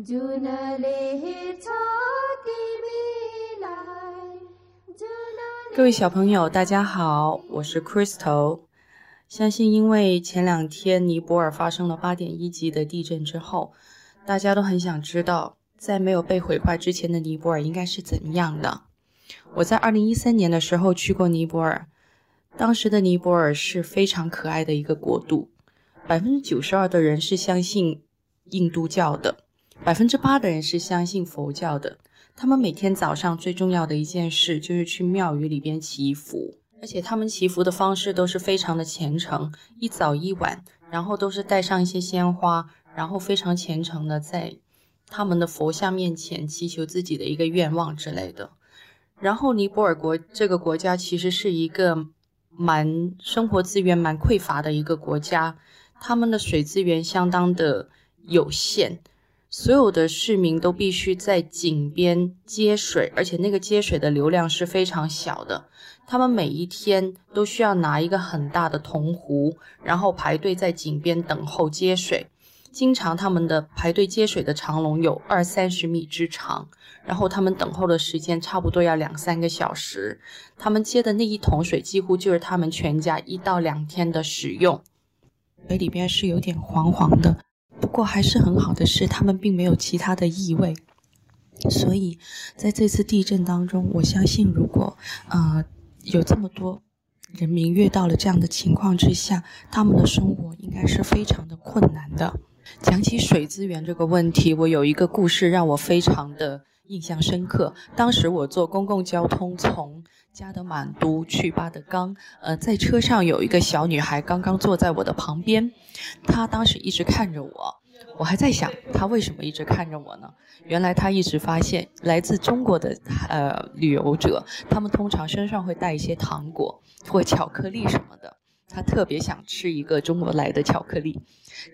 各位小朋友，大家好，我是 Crystal。相信因为前两天尼泊尔发生了八点一级的地震之后，大家都很想知道，在没有被毁坏之前的尼泊尔应该是怎样的。我在二零一三年的时候去过尼泊尔，当时的尼泊尔是非常可爱的一个国度，百分之九十二的人是相信印度教的，百分之八的人是相信佛教的。他们每天早上最重要的一件事就是去庙宇里边祈福，而且他们祈福的方式都是非常的虔诚，一早一晚，然后都是带上一些鲜花，然后非常虔诚的在他们的佛像面前祈求自己的一个愿望之类的。然后尼泊尔国这个国家其实是一个蛮生活资源蛮匮乏的一个国家，他们的水资源相当的有限，所有的市民都必须在井边接水，而且那个接水的流量是非常小的。他们每一天都需要拿一个很大的铜壶，然后排队在井边等候接水。经常他们的排队接水的长龙有二三十米之长，然后他们等候的时间差不多要两三个小时。他们接的那一桶水几乎就是他们全家一到两天的使用。水里边是有点黄黄的，不过还是很好的是，他们并没有其他的异味。所以在这次地震当中，我相信如果呃有这么多人民遇到了这样的情况之下，他们的生活应该是非常的困难的。讲起水资源这个问题，我有一个故事让我非常的印象深刻。当时我坐公共交通从加德满都去巴德冈，呃，在车上有一个小女孩刚刚坐在我的旁边，她当时一直看着我。我还在想，她为什么一直看着我呢？原来她一直发现来自中国的呃旅游者，他们通常身上会带一些糖果或巧克力什么的。她特别想吃一个中国来的巧克力，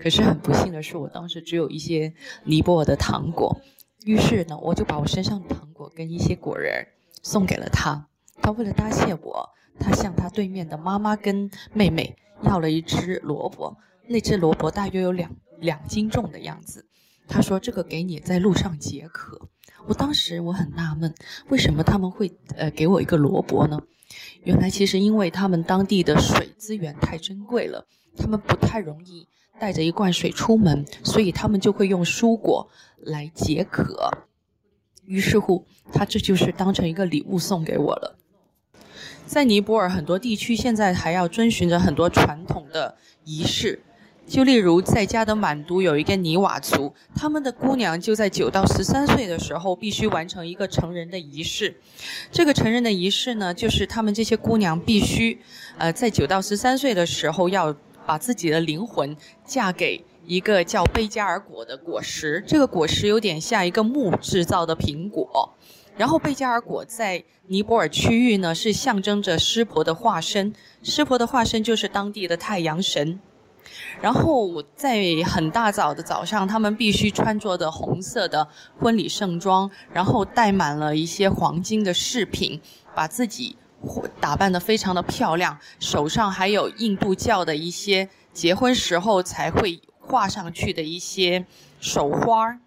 可是很不幸的是，我当时只有一些尼泊尔的糖果。于是呢，我就把我身上的糖果跟一些果仁送给了他。他为了答谢我，他向他对面的妈妈跟妹妹要了一只萝卜，那只萝卜大约有两两斤重的样子。他说：“这个给你在路上解渴。”我当时我很纳闷，为什么他们会呃给我一个萝卜呢？原来其实因为他们当地的水资源太珍贵了，他们不太容易带着一罐水出门，所以他们就会用蔬果来解渴。于是乎，他这就是当成一个礼物送给我了。在尼泊尔很多地区，现在还要遵循着很多传统的仪式。就例如在加德满都有一个尼瓦族，他们的姑娘就在九到十三岁的时候必须完成一个成人的仪式。这个成人的仪式呢，就是他们这些姑娘必须，呃，在九到十三岁的时候要把自己的灵魂嫁给一个叫贝加尔果的果实。这个果实有点像一个木制造的苹果。然后贝加尔果在尼泊尔区域呢，是象征着湿婆的化身。湿婆的化身就是当地的太阳神。然后在很大早的早上，他们必须穿着的红色的婚礼盛装，然后戴满了一些黄金的饰品，把自己打扮得非常的漂亮，手上还有印度教的一些结婚时候才会画上去的一些手花儿，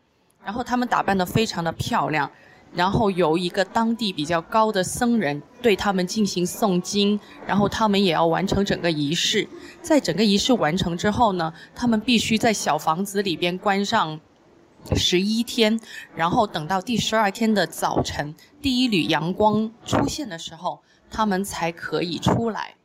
然后他们打扮得非常的漂亮。然后由一个当地比较高的僧人对他们进行诵经，然后他们也要完成整个仪式。在整个仪式完成之后呢，他们必须在小房子里边关上十一天，然后等到第十二天的早晨，第一缕阳光出现的时候，他们才可以出来。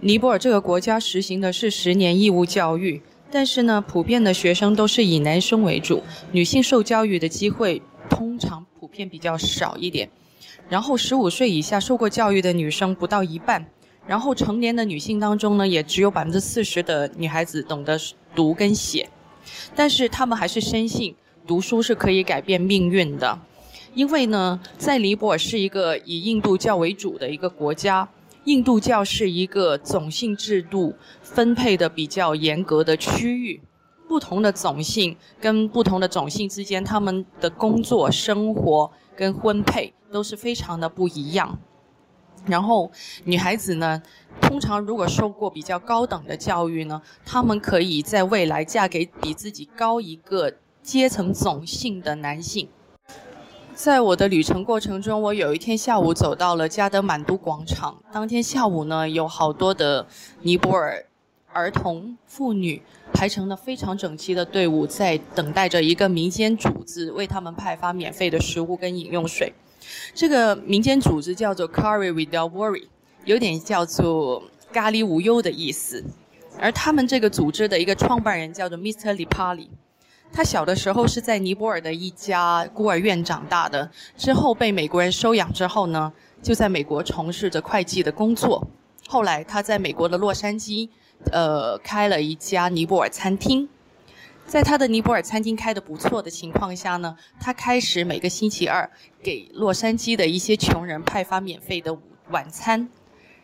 尼泊尔这个国家实行的是十年义务教育，但是呢，普遍的学生都是以男生为主，女性受教育的机会。通常普遍比较少一点，然后十五岁以下受过教育的女生不到一半，然后成年的女性当中呢，也只有百分之四十的女孩子懂得读跟写，但是她们还是深信读书是可以改变命运的，因为呢，在尼泊尔是一个以印度教为主的一个国家，印度教是一个种姓制度分配的比较严格的区域，不同的种姓跟不同的种姓之间，他们的工作、生活跟婚配都是非常的不一样。然后，女孩子呢，通常如果受过比较高等的教育呢，她们可以在未来嫁给比自己高一个阶层种姓的男性。在我的旅程过程中，我有一天下午走到了加德满都广场。当天下午呢，有好多的尼泊尔儿童、妇女排成了非常整齐的队伍，在等待着一个民间组织为他们派发免费的食物跟饮用水。这个民间组织叫做 Curry Without Worry，有点叫做咖喱无忧的意思。而他们这个组织的一个创办人叫做 Mr. Lipali，他小的时候是在尼泊尔的一家孤儿院长大的，之后被美国人收养之后呢，就在美国从事着会计的工作。后来他在美国的洛杉矶，呃，开了一家尼泊尔餐厅。在他的尼泊尔餐厅开得不错的情况下呢，他开始每个星期二给洛杉矶的一些穷人派发免费的晚餐。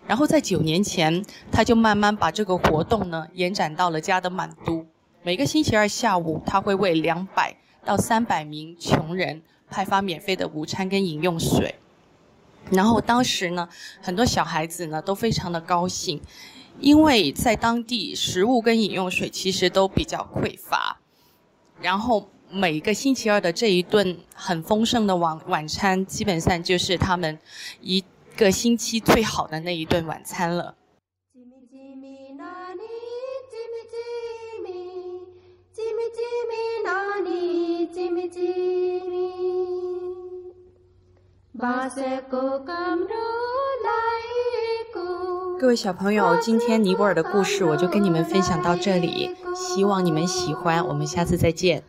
然后在九年前，他就慢慢把这个活动呢延展到了加德满都。每个星期二下午，他会为两百到三百名穷人派发免费的午餐跟饮用水。然后当时呢，很多小孩子呢都非常的高兴。因为在当地食物跟饮用水其实都比较匮乏，然后每个星期二的这一顿很丰盛的晚晚餐，基本上就是他们一个星期最好的那一顿晚餐了。各位小朋友今天尼泊尔的故事我就跟你们分享到这里希望你们喜欢我们下次再见。